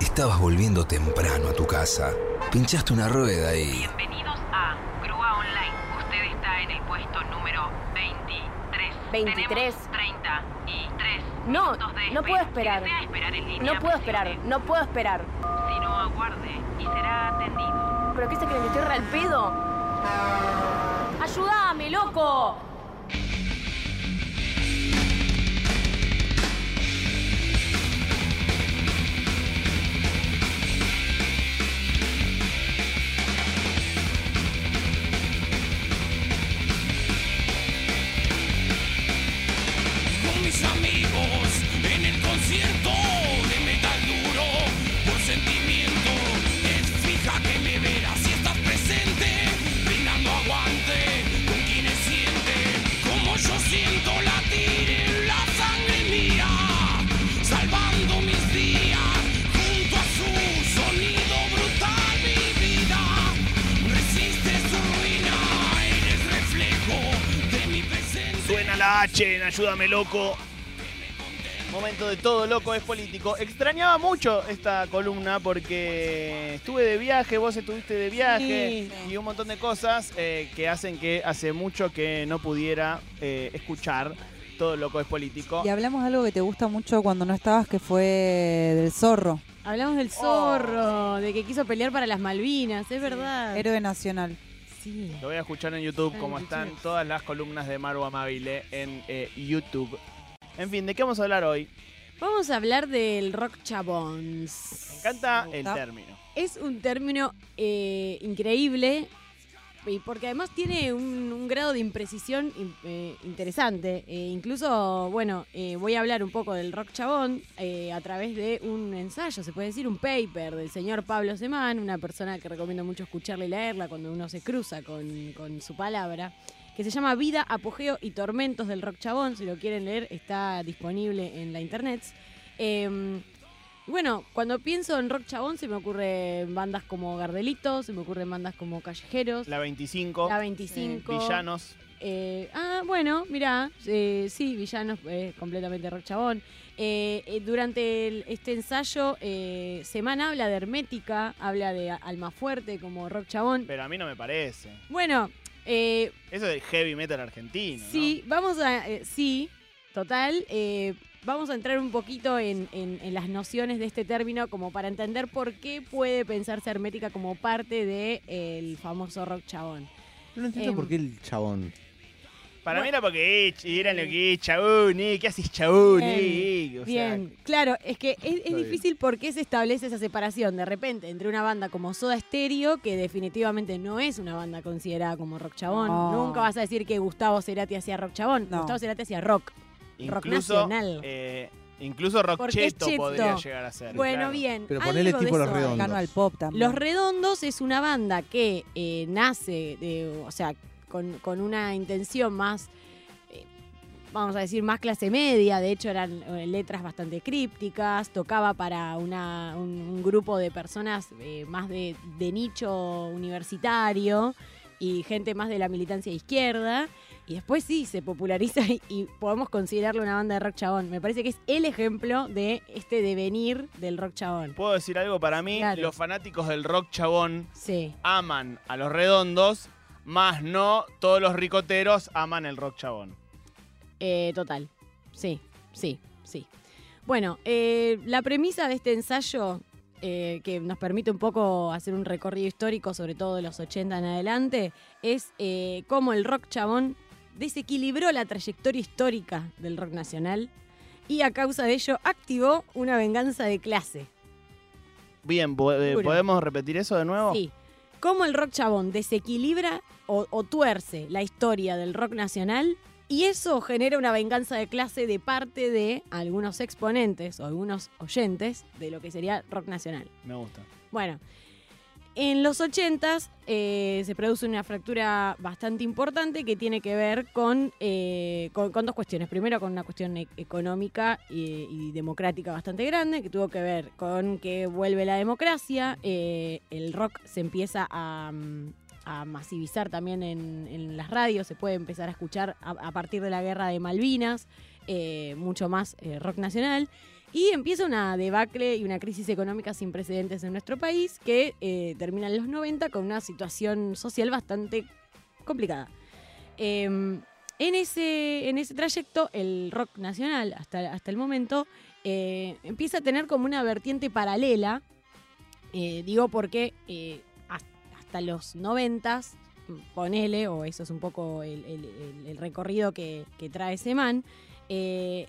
Estabas volviendo temprano a tu casa. Pinchaste una rueda y... Bienvenidos a Grúa Online. Usted está en el puesto número 23. 23. Tenemos 33 No, no puedo esperar. Si desea esperar en línea, No puedo esperar, presione. no puedo esperar. Si no, aguarde y será atendido. ¿Pero qué se creen que estoy re al pedo? ¡Ayúdame, loco! De metal duro. Por sentimiento es fija que me verás si estás presente. Brindando aguante con quienes sienten como yo siento latir en la sangre mía. Salvando mis días junto a su sonido brutal mi vida. Resiste su ruina eres reflejo de mi presencia Suena la H en Ayúdame Loco. Momento de todo loco es político. Extrañaba mucho esta columna porque estuve de viaje, vos estuviste de viaje y un montón de cosas eh, que hacen que hace mucho que no pudiera eh, escuchar todo loco es político. Y hablamos de algo que te gusta mucho cuando no estabas, que fue del zorro, Hablamos del zorro, de que quiso pelear para las Malvinas, es verdad. héroe nacional. Sí. Lo voy a escuchar en YouTube como están todas las columnas de Maru Amabile en eh, YouTube. En fin, ¿de qué vamos a hablar hoy? Vamos a hablar del rock chabons. Me encanta Me el término. Es un término eh, increíble y porque además tiene un, un grado de imprecisión in- eh, interesante. Eh, incluso, bueno, eh, voy a hablar un poco del rock chabón eh, a través de un ensayo, se puede decir un paper del señor Pablo Semán, una persona que recomiendo mucho escucharla y leerla cuando uno se cruza con, con su palabra, que se llama Vida, Apogeo y Tormentos del Rock Chabón. Si lo quieren leer, está disponible en la internet. Em, bueno, cuando pienso en rock chabón se me ocurren bandas como Gardelito, se me ocurren bandas como Callejeros, La 25, La 25. Villanos. eh, ah, bueno, mirá, eh, sí, Villanos, eh, completamente rock chabón. Eh, eh, durante el- este ensayo, eh, Semana habla de Hermética, habla de Almafuerte como rock chabón. Pero a mí no me parece. Bueno, eh, Eso es heavy metal argentino. ¿no? Sí, vamos a. eh, sí, total. eh, vamos a entrar un poquito en, en- en las nociones de este término, como para entender por qué puede pensarse hermética como parte del famoso rock chabón. No entiendo Em, por qué el chabón. Para mí era porque eh, eran lo que chabón, eh, ¿qué haces chabón? eh? O sea, Bien, claro, es que es, es bien. difícil porque se establece esa separación de repente entre una banda como Soda Stereo, que definitivamente no es una banda considerada como rock chabón. No. Nunca vas a decir que Gustavo Cerati hacía rock chabón. No. Gustavo Cerati hacía rock. rock incluso, nacional. eh, incluso rock Porque es cheto cheto. podría llegar a ser. Bueno, claro. bien. Pero ponele tipo Los. Redondos. Al pop también. Los Redondos es una banda que eh, nace, de, o sea, con, con una intención más, eh, vamos a decir, más clase media. De hecho, eran eh, letras bastante crípticas. Tocaba para una, un, un grupo de personas eh, más de, de nicho universitario y gente más de la militancia de izquierda. Y después sí, se populariza y, y podemos considerarlo una banda de rock chabón. Me parece que es el ejemplo de este devenir del rock chabón. ¿Puedo decir algo para mí? Claro. Los fanáticos del rock chabón Sí. aman a los redondos, más no todos los ricoteros aman el rock chabón. Eh, total. Sí, sí, sí. Bueno, eh, la premisa de este ensayo, eh, que nos permite un poco hacer un recorrido histórico, sobre todo de los 80 en adelante, es cómo el rock chabón desequilibró la trayectoria histórica del rock nacional y a causa de ello activó una venganza de clase. Bien. ¿podemos repetir eso de nuevo? Sí. Cómo el rock chabón desequilibra o, o tuerce la historia del rock nacional y eso genera una venganza de clase de parte de algunos exponentes o algunos oyentes de lo que sería rock nacional. Me gusta. Bueno, en los 80s eh, se produce una fractura bastante importante que tiene que ver con, eh, con, con dos cuestiones. Primero, con una cuestión e- económica y, y democrática bastante grande, que tuvo que ver con que vuelve la democracia, eh, el rock se empieza a, mm, a masivizar también en, las radios, se puede empezar a escuchar a, partir de la guerra de Malvinas, eh, mucho más eh, rock nacional. Y empieza una debacle y una crisis económica sin precedentes en nuestro país que eh, termina en los 90 con una situación social bastante complicada. Eh, en, ese, en ese trayecto, el rock nacional, hasta, hasta el momento, empieza a tener como una vertiente paralela. digo porque hasta los 90, ponele, o eso es un poco el, el- el- el recorrido que, que trae ese man, eh,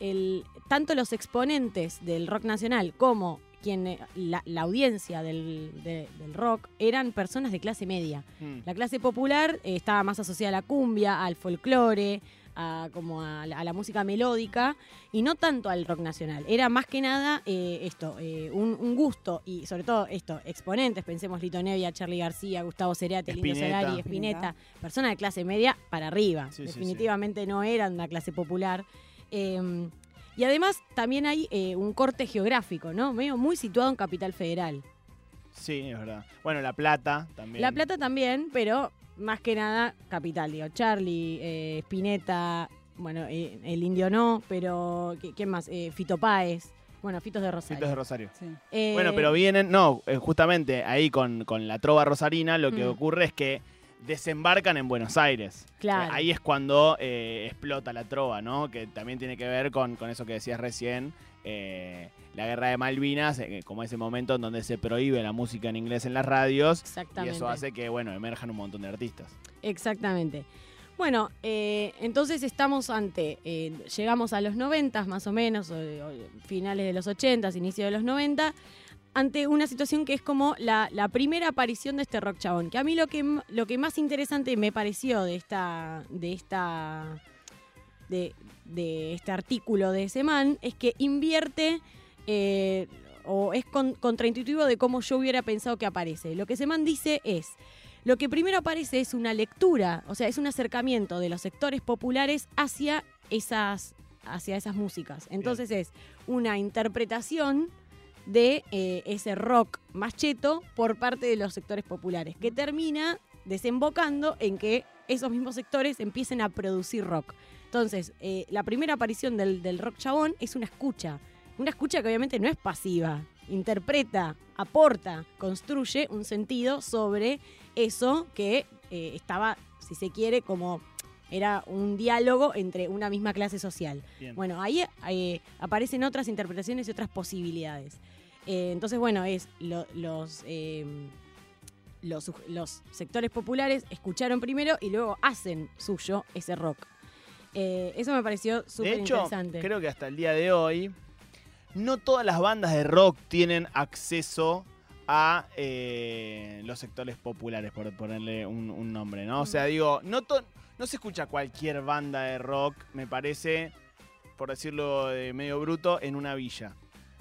el- tanto los exponentes del rock nacional como quien, eh, la, la audiencia del, de- del rock eran personas de clase media. Mm. La clase popular eh, estaba más asociada a la cumbia, al folclore, a, como a, la, a la música melódica y no tanto al rock nacional. Era más que nada eh, esto, eh, un, un gusto y sobre todo esto, exponentes, pensemos Lito Nevia, Charlie García, Gustavo Cerati, Lindo Spinetta. Solari, Spinetta, personas de clase media para arriba. Sí, sí, sí. Definitivamente no eran una clase popular. Eh, y además también hay eh, un corte geográfico, ¿no? Medio muy situado en Capital Federal. Sí, es verdad. Bueno, La Plata también. La Plata también, pero más que nada Capital, digo. Charlie, eh, Spinetta, bueno, eh, el Indio no, pero ¿qui- ¿quién más? Eh, Fito Páez, bueno, Fitos de Rosario. Fitos de Rosario. Sí. Eh, Bueno, pero vienen, no, eh, justamente ahí con, con la trova rosarina lo que Mm. ocurre es que desembarcan en Buenos Aires. Claro. Ahí es cuando eh, explota la trova, ¿no? Que también tiene que ver con, con eso que decías recién, eh, la guerra de Malvinas, eh, como ese momento en donde se prohíbe la música en inglés en las radios. Y Exactamente. eso hace que, bueno, emerjan un montón de artistas. Exactamente. Bueno, eh, entonces estamos ante, llegamos a los 90 más o menos, o- o finales de los 80, inicio de los 90, ante una situación que es como la, la primera aparición de este rock chabón. Que a mí lo que, lo que más interesante me pareció de esta, de esta, de, de este artículo de ese man es que invierte eh, o es con- contraintuitivo de cómo yo hubiera pensado que aparece. Lo que ese man dice es, lo que primero aparece es una lectura, o sea, es un acercamiento de los sectores populares hacia esas, hacia esas músicas. Entonces es una interpretación de eh, ese rock más cheto por parte de los sectores populares, que termina desembocando en que esos mismos sectores empiecen a producir rock. Entonces, eh, la primera aparición del, del rock chabón es una escucha. Una escucha que obviamente no es pasiva, interpreta, aporta, construye un sentido sobre eso que eh, estaba, si se quiere, como era un diálogo entre una misma clase social. Bien. Bueno, ahí eh, aparecen otras interpretaciones y otras posibilidades. Eh, entonces, bueno, es lo- los, eh, los, los sectores populares escucharon primero y luego hacen suyo ese rock. Eh, eso me pareció súper de hecho, interesante. creo que hasta el día de hoy, no todas las bandas de rock tienen acceso a eh, los sectores populares, por ponerle un, un nombre, ¿no? O sea, digo, no, to- no se escucha cualquier banda de rock, me parece, por decirlo de medio bruto, en una villa.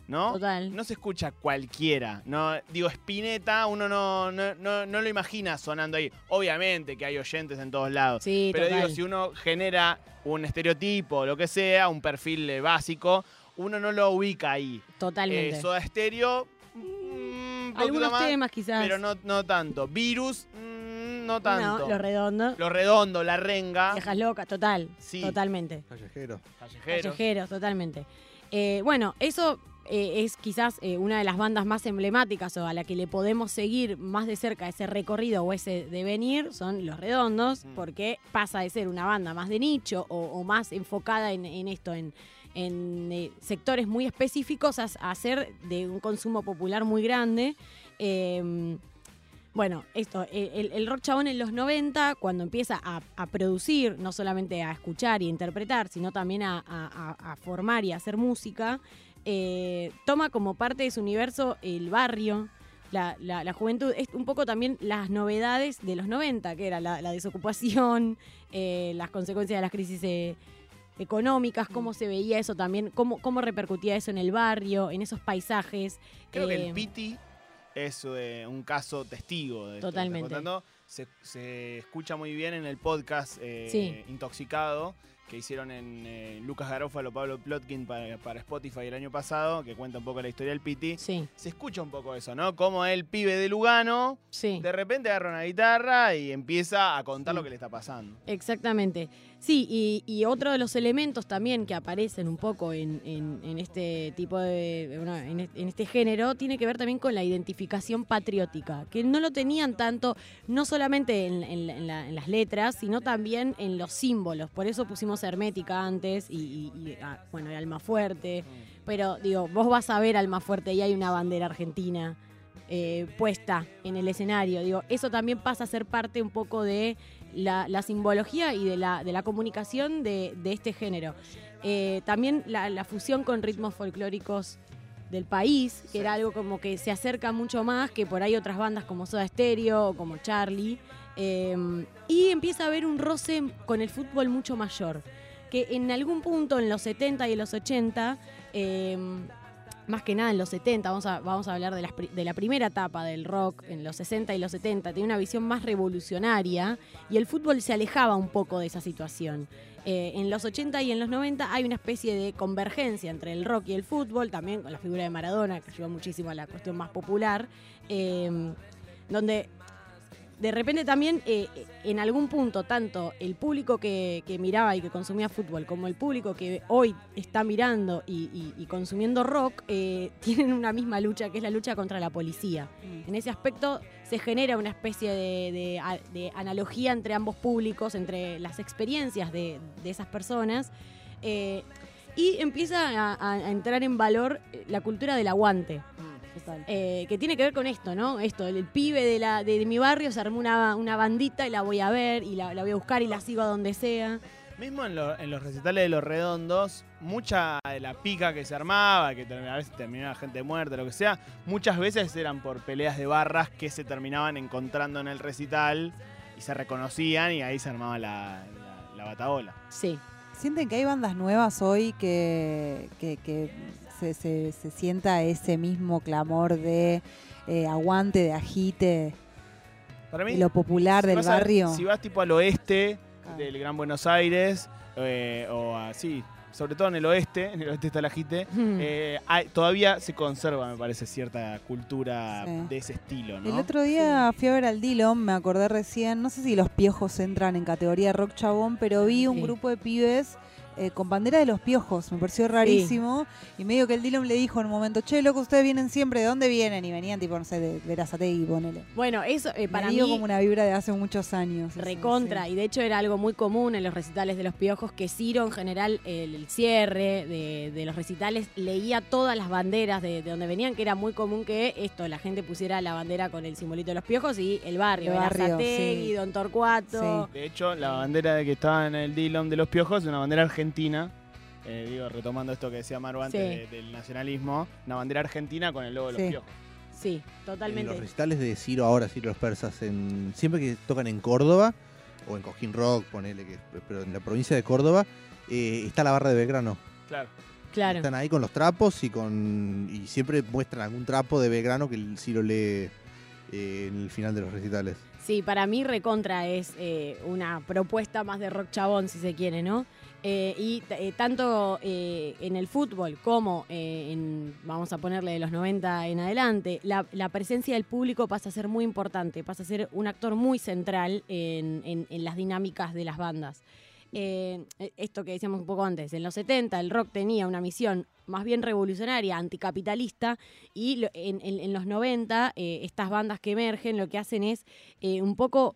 ¿No? Total. No se escucha cualquiera. No, digo, Spinetta, uno no, no, no, no lo imagina sonando ahí. Obviamente que hay oyentes en todos lados. Sí, Pero total. digo, si uno genera un estereotipo o lo que sea, un perfil eh, básico, uno no lo ubica ahí. Totalmente. Eh, Soda Stereo, mm, Algunos más, temas quizás. pero no, no tanto. Virus, mm, no tanto. No, los redondos. Lo redondo, la renga, Viejas locas, total. Sí. Totalmente. Callejero. callejeros. Callejeros, totalmente. Eh, bueno, eso eh, es quizás eh, una de las bandas más emblemáticas o a la que le podemos seguir más de cerca ese recorrido o ese devenir son Los Redondos, Mm. porque pasa de ser una banda más de nicho o, o más enfocada en, en esto, en, en, eh, sectores muy específicos, a, a ser de un consumo popular muy grande. Eh, bueno, esto, el, el rock chabón en los 90, cuando empieza a, a producir, no solamente a escuchar y interpretar, sino también a- a formar y a hacer música, eh, toma como parte de su universo el barrio, la, la- la juventud, es un poco también las novedades de los 90, que era la, la desocupación, eh, las consecuencias de las crisis eh, económicas, cómo se veía eso también, cómo, cómo repercutía eso en el barrio, en esos paisajes. Creo que el Piti es un caso testigo de esto Totalmente. contando. Se, se escucha muy bien en el podcast Sí. Intoxicado que hicieron en eh, Lucas Garófalo, Pablo Plotkin para, para Spotify el año pasado, que cuenta un poco la historia del Piti. Sí, Se escucha un poco eso, ¿no? Como el pibe de Lugano sí. de repente agarra una guitarra y empieza a contar Sí. lo que le está pasando. Exactamente. Sí, y, y otro de los elementos también que aparecen un poco en, en- en este tipo de. bueno, en, es- en este género, tiene que ver también con la identificación patriótica, que no lo tenían tanto, no solamente en, en la- en la- en las letras, sino también en los símbolos. Por eso pusimos Hermética antes y, y- y, ah, bueno, y Almafuerte. Pero digo, vos vas a ver Almafuerte y hay una bandera argentina eh, puesta en el escenario. Digo, eso también pasa a ser parte un poco de la, la simbología y de la, de la comunicación de, de este género. Eh, también la, la fusión con ritmos folclóricos del país, que era algo como que se acerca mucho más que por ahí otras bandas como Soda Stereo o como Charlie. Eh, y empieza a haber un roce con el fútbol mucho mayor, que en algún punto en los 70 y en los 80 eh, más que nada en los 70, vamos a, vamos a hablar de, las de la primera etapa del rock, en los 60 y los 70, tenía una visión más revolucionaria y el fútbol se alejaba un poco de esa situación. Eh, en los 80 y en los 90 hay una especie de convergencia entre el rock y el fútbol, también con la figura de Maradona, que ayudó muchísimo a la cuestión más popular, eh, donde de repente también eh, en algún punto tanto el público que, que miraba y que consumía fútbol como el público que hoy está mirando y, y- y consumiendo rock eh, tienen una misma lucha que es la lucha contra la policía. En ese aspecto se genera una especie de, de a- de analogía entre ambos públicos, entre las experiencias de, de esas personas. eh, y empieza a, entrar en valor eh, la cultura del aguante. Eh, que tiene que ver con esto, ¿no? Esto, el, el pibe de, la, de, de mi barrio se armó una, una bandita y la voy a ver y la, la voy a buscar y la sigo a donde sea. Mismo en, lo- en los recitales de los redondos, mucha de la pica que se armaba, que a veces terminaba gente muerta, lo que sea, muchas veces eran por peleas de barras que se terminaban encontrando en el recital y se reconocían y ahí se armaba la, la, la batabola. Sí. ¿Sienten que hay bandas nuevas hoy que, que, que se, se- se sienta ese mismo clamor de eh, aguante, de agite, Para mí, lo popular si del a- barrio? si vas tipo al oeste Claro. del Gran Buenos Aires, eh, o así, sobre todo en el oeste, en el oeste está la jite, eh, hay- todavía se conserva, me parece, cierta cultura Sí. de ese estilo, ¿no? El otro día fui a ver al Dillon, me acordé recién, no sé si los piojos entran en categoría rock chabón, pero vi un Sí. grupo de pibes eh, con bandera de los piojos, me pareció rarísimo. Y medio que el Dillon le dijo en un momento, che, loco, ustedes vienen siempre, ¿de dónde vienen? Y venían tipo, no sé, de Verazategui, ponele. Bueno, eso eh, para me mí como una vibra de hace muchos años. eso, recontra, sí. y de hecho era algo muy común en los recitales de los piojos, que Ciro en general, el, el cierre de, de los recitales, leía todas las banderas de, de donde venían, que era muy común que esto, la gente pusiera la bandera con el simbolito de los piojos y el barrio, El barrio, sí. Don Torcuato. De hecho, la bandera de que estaba en el Dillon de los Piojos es una bandera argentina. Eh, digo, retomando esto que decía Maru antes Sí. de- del nacionalismo, una bandera argentina con el logo de los Sí. Piojos. Sí, En totalmente. los recitales de Ciro, ahora Ciro los persas, en, siempre que tocan en Córdoba, o en Cojín Rock, ponele, que, pero en la provincia de Córdoba, eh, está la barra de Belgrano. Claro. Claro. Están ahí con los trapos y con y siempre muestran algún trapo de Belgrano que el Ciro lee eh, en el final de los recitales. Sí, para mí Recontra es eh, una propuesta más de rock chabón, si se quiere, ¿no? Eh, y eh, tanto eh, en el fútbol como en, vamos a ponerle de los 90 en adelante, la, presencia del público pasa a ser muy importante, pasa a ser un actor muy central en, las dinámicas de las bandas. Eh, esto que decíamos un poco antes, en los 70 el rock tenía una misión más bien revolucionaria, anticapitalista, y en, los 90 eh, estas bandas que emergen lo que hacen es un poco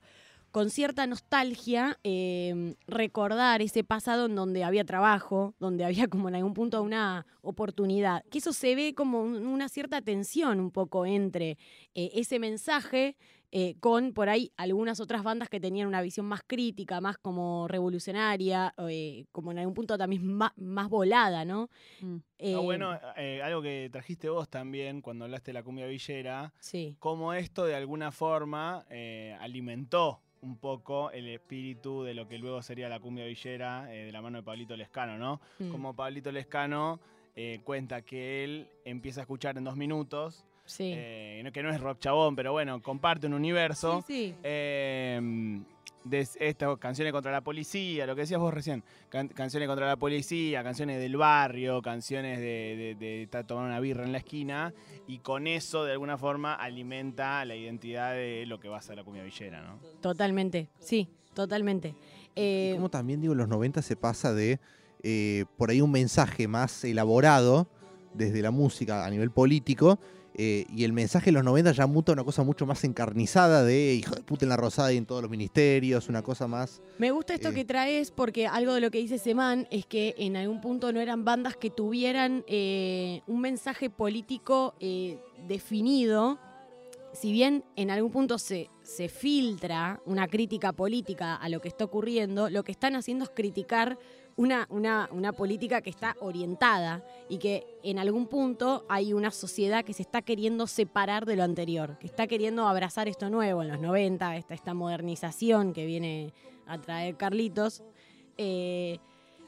con cierta nostalgia eh, recordar ese pasado en donde había trabajo, donde había como en algún punto una oportunidad. Que eso se ve como un- una cierta tensión un poco entre eh, ese mensaje eh, con por ahí algunas otras bandas que tenían una visión más crítica, más como revolucionaria, eh, como en algún punto también ma- más, volada, ¿no? Mm. Eh, bueno, eh, algo que trajiste vos también cuando hablaste de la cumbia villera, Sí. cómo esto de alguna forma eh, alimentó un poco el espíritu de lo que luego sería la cumbia villera eh, de la mano de Pablito Lescano, ¿no? Mm. Como Pablito Lescano eh, cuenta que él empieza a escuchar en dos minutos, Sí. eh, que no es rock chabón, pero bueno, comparte un universo. Sí, sí. De estas canciones contra la policía, lo que decías vos recién, can- canciones contra la policía, canciones del barrio, canciones de, de, de estar tomando una birra en la esquina, y con eso de alguna forma alimenta la identidad de lo que va a ser la cumbia villera, ¿no? Totalmente, sí, totalmente. Eh, Como también digo, en los 90 se pasa de eh, por ahí un mensaje más elaborado desde la música a nivel político. Eh, y el mensaje en los 90 ya muta una cosa mucho más encarnizada de hijo de puta en la rosada y en todos los ministerios, una cosa más. Me gusta esto Eh. que traes porque algo de lo que dice Semán es que en algún punto no eran bandas que tuvieran eh, un mensaje político definido. Si bien en algún punto se, se filtra una crítica política a lo que está ocurriendo, lo que están haciendo es criticar una, una, una política que está orientada y que en algún punto hay una sociedad que se está queriendo separar de lo anterior, que está queriendo abrazar esto nuevo en los 90, esta, esta modernización que viene a traer Carlitos. Eh,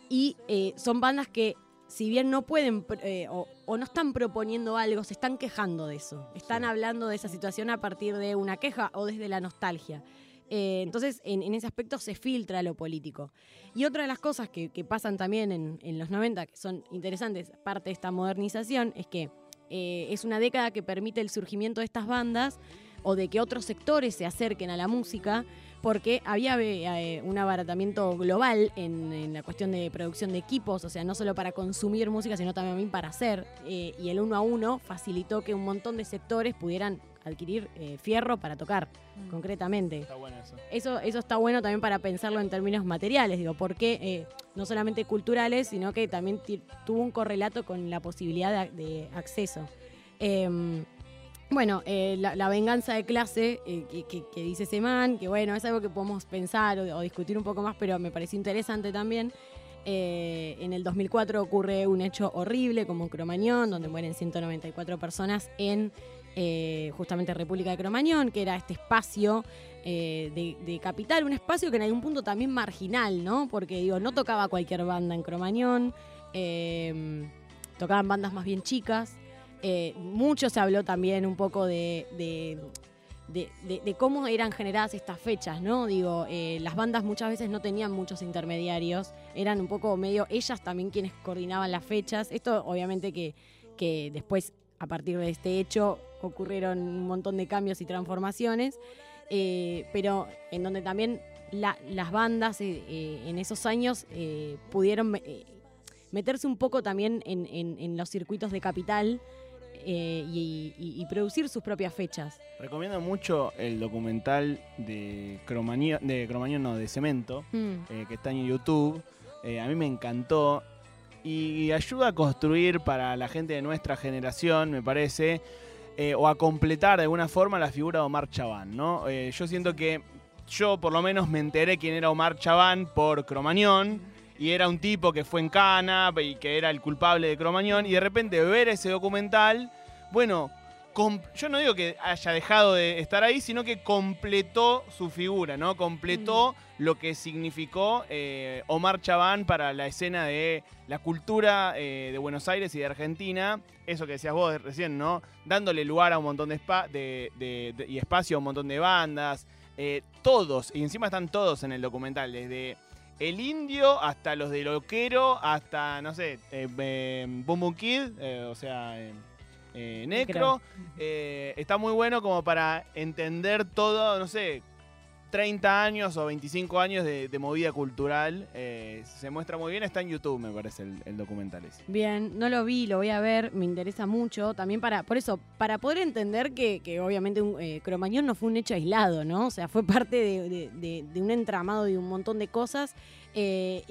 y eh, son bandas que, si bien no pueden eh, o, o no están proponiendo algo, se están quejando de eso. Están hablando de esa situación a partir de una queja o desde la nostalgia. Eh, entonces, en, ese aspecto se filtra lo político. Y otra de las cosas que, pasan también en, en los 90, que son interesantes, parte de esta modernización, es que eh, es una década que permite el surgimiento de estas bandas o de que otros sectores se acerquen a la música, porque había eh, un abaratamiento global en, en la cuestión de producción de equipos, o sea, no solo para consumir música, sino también para hacer. eh, y el uno a uno facilitó que un montón de sectores pudieran adquirir eh, fierro para tocar, concretamente. Está bueno eso. Eso, eso está bueno también para pensarlo en términos materiales, digo, porque eh, no solamente culturales, sino que también tuvo un correlato con la posibilidad de, de acceso. Em, bueno, eh, la, venganza de clase eh, que, que- que dice Semán, que bueno, es algo que podemos pensar o, discutir un poco más, pero me pareció interesante también. Eh, en el 2004 ocurre un hecho horrible como en Cromañón, donde mueren 194 personas en eh, justamente República de Cromañón, que era este espacio eh, de, de capital, un espacio que en algún punto también marginal, ¿no? Porque digo, no tocaba cualquier banda en Cromañón, tocaban bandas más bien chicas. Eh, mucho se habló también un poco de, cómo eran generadas estas fechas, ¿no? Digo, eh, las bandas muchas veces no tenían muchos intermediarios, eran un poco medio ellas también quienes coordinaban las fechas. Esto obviamente que, que después, a partir de este hecho, ocurrieron un montón de cambios y transformaciones, eh, pero en donde también la- las bandas en esos años pudieron meterse un poco también en los circuitos de capital eh, y, y- y producir sus propias fechas. Recomiendo mucho el documental de Cromañón, de Cromañón, no, de Cemento, Mm. eh, que está en YouTube. Eh, a mí me encantó y ayuda a construir para la gente de nuestra generación, me parece, o a completar de alguna forma la figura de Omar Chaván, ¿no? Yo siento que yo por lo menos me enteré quién era Omar Chaván por Cromañón y era un tipo que fue en Cana y que era el culpable de Cromañón y de repente ver ese documental, bueno, yo no digo que haya dejado de estar ahí, sino que completó su figura, ¿no? Completó lo que significó eh, Omar Chaván para la escena de la cultura eh, de Buenos Aires y de Argentina. Eso que decías vos recién, ¿no? Dándole lugar a un montón de, spa- de- de- de- y espacio a un montón de bandas. eh, todos, y encima están todos en el documental, desde el indio hasta los de Loquero, hasta, no sé, eh, eh, Boom Boom Kid, eh, o sea, eh, eh, Necro. Eh, está muy bueno como para entender todo, no sé, 30 años o 25 años de, movida cultural. eh, se muestra muy bien, está en YouTube, me parece, el, documental ese. Bien, no lo vi, lo voy a ver, me interesa mucho. También para, por eso, para poder entender que, que obviamente un, eh, Cromañón no fue un hecho aislado, ¿no? O sea, fue parte de, de- un entramado de un montón de cosas. eh,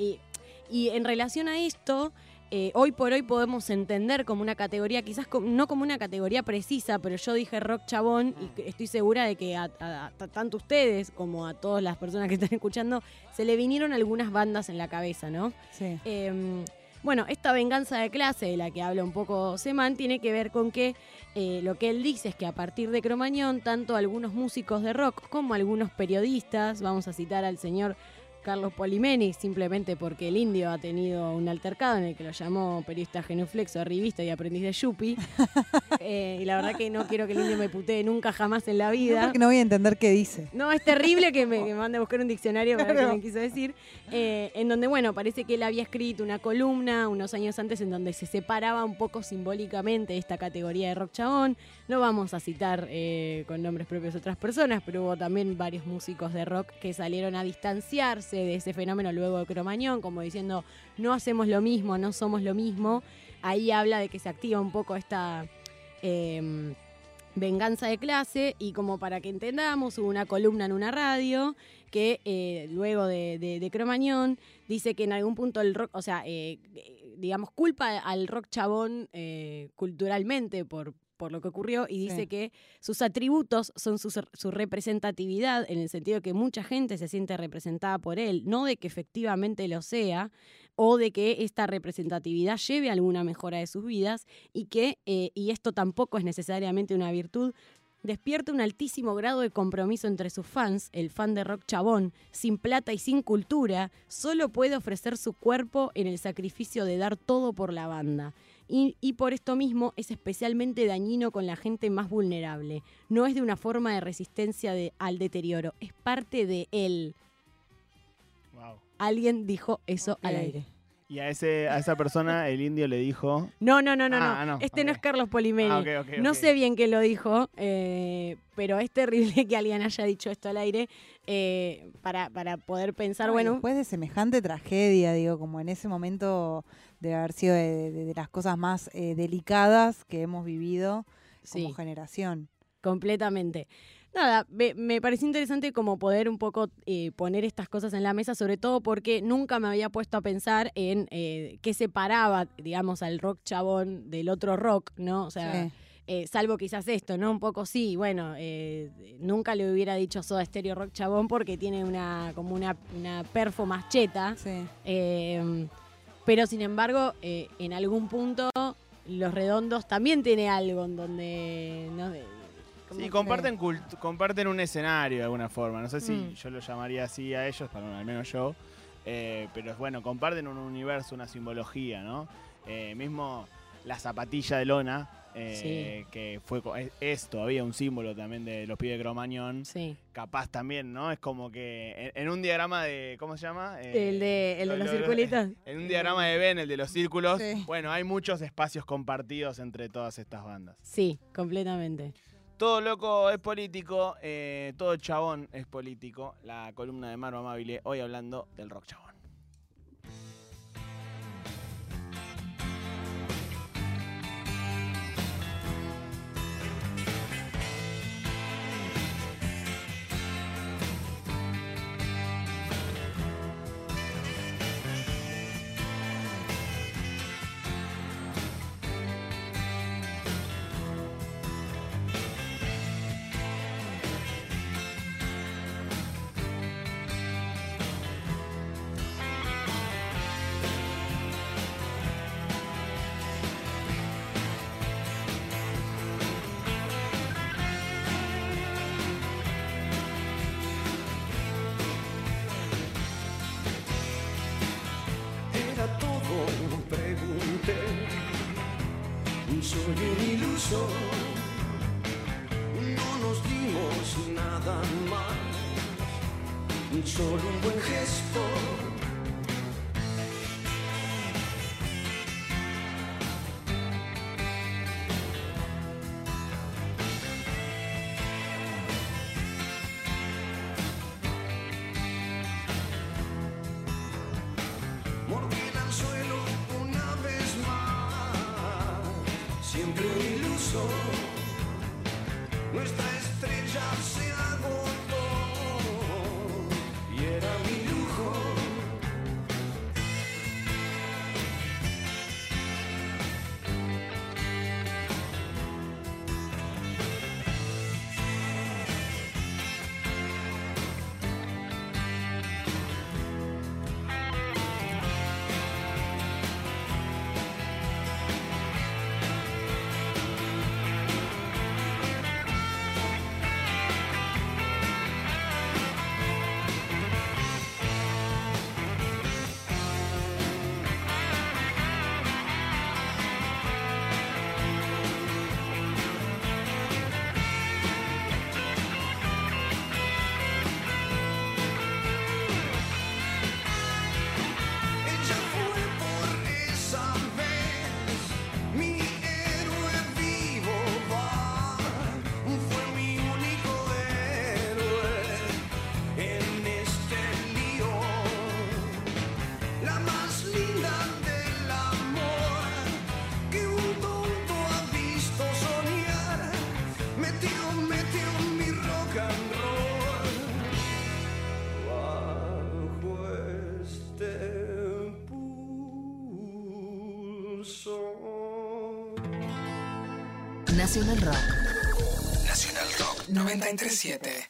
y en relación a esto, eh, hoy por hoy podemos entender como una categoría, quizás no como una categoría precisa, pero yo dije rock chabón y que estoy segura de que a, a- a tanto ustedes como a todas las personas que están escuchando, se le vinieron algunas bandas en la cabeza, ¿no? Sí. Eh, bueno, esta venganza de clase de la que habla un poco Semán tiene que ver con que eh, lo que él dice es que a partir de Cromañón, tanto algunos músicos de rock como algunos periodistas, vamos a citar al señor Carlos Polimeni, simplemente porque el indio ha tenido un altercado en el que lo llamó periodista genuflexo, arribista y aprendiz de Yupi. Eh, y la verdad que no quiero que el indio me putee nunca jamás en la No, vida. porque no voy a entender qué dice. No, es terrible que me, que me mande a buscar un diccionario para ver Claro. qué me quiso decir. Eh, en donde, bueno, parece que él había escrito una columna unos años antes en donde se separaba un poco simbólicamente esta categoría de rock chabón. No vamos a citar eh, con nombres propios otras personas, pero hubo también varios músicos de rock que salieron a distanciarse de ese fenómeno luego de Cromañón, como diciendo, no hacemos lo mismo, no somos lo mismo. Ahí habla de que se activa un poco esta eh, venganza de clase y como para que entendamos, hubo una columna en una radio que eh, luego de, de, de Cromañón dice que en algún punto el rock, o sea, eh, eh, digamos, culpa al rock chabón culturalmente por, por lo que ocurrió y dice Sí. que sus atributos son su, su representatividad en el sentido de que mucha gente se siente representada por él, no de que efectivamente lo sea o de que esta representatividad lleve a alguna mejora de sus vidas y que, eh, y esto tampoco es necesariamente una virtud, despierta un altísimo grado de compromiso entre sus fans, el fan de rock chabón, sin plata y sin cultura, solo puede ofrecer su cuerpo en el sacrificio de dar todo por la banda. Y, y por esto mismo es especialmente dañino con la gente más vulnerable. No es de una forma de resistencia de- al deterioro, es parte de él. Wow. Alguien dijo eso al aire. Y a, ese, a esa persona el indio le dijo... No, no, no, no, Ah, no. no, Este no es Carlos Polimeni. Ah, No sé bien qué lo dijo, eh, pero es terrible que alguien haya dicho esto al aire eh, para, para poder pensar, No, y bueno, Después de semejante tragedia, digo, como en ese momento de haber sido de, de- de las cosas más eh, delicadas que hemos vivido como sí, generación. completamente. Nada, me, me pareció interesante como poder un poco eh, poner estas cosas en la mesa, sobre todo porque nunca me había puesto a pensar en eh, qué separaba, digamos, al rock chabón del otro rock, ¿no? O sea, Sí. Eh, salvo quizás esto, ¿no? Un poco sí, bueno, eh, nunca le hubiera dicho Soda Stereo Rock Chabón porque tiene una como una, una perfo más cheta. Sí. eh, pero sin embargo, eh, en algún punto, Los Redondos también tiene algo en donde. ¿no? Como Sí, comparten, cult- comparten un escenario de alguna forma. No sé si Mm. yo lo llamaría así a ellos, para al menos yo. Eh, pero bueno, comparten un universo, una simbología, ¿no? Eh, mismo la zapatilla de lona, eh, que fue es, es todavía un símbolo también de los pibes de Cromañón. Sí. Capaz también, ¿no? Es como que en, en un diagrama de. ¿Cómo se llama? Eh, El de, el de lo- los lo- circulitos. En un diagrama de Ben, el de los círculos. Sí. Bueno, hay muchos espacios compartidos entre todas estas bandas. Sí, completamente. Todo loco es político, eh, todo chabón es político. La columna de Maro Amabile, hoy hablando del rock chabón. Un iluso. Nuestra estrella Nacional Rock. Nacional Rock 937.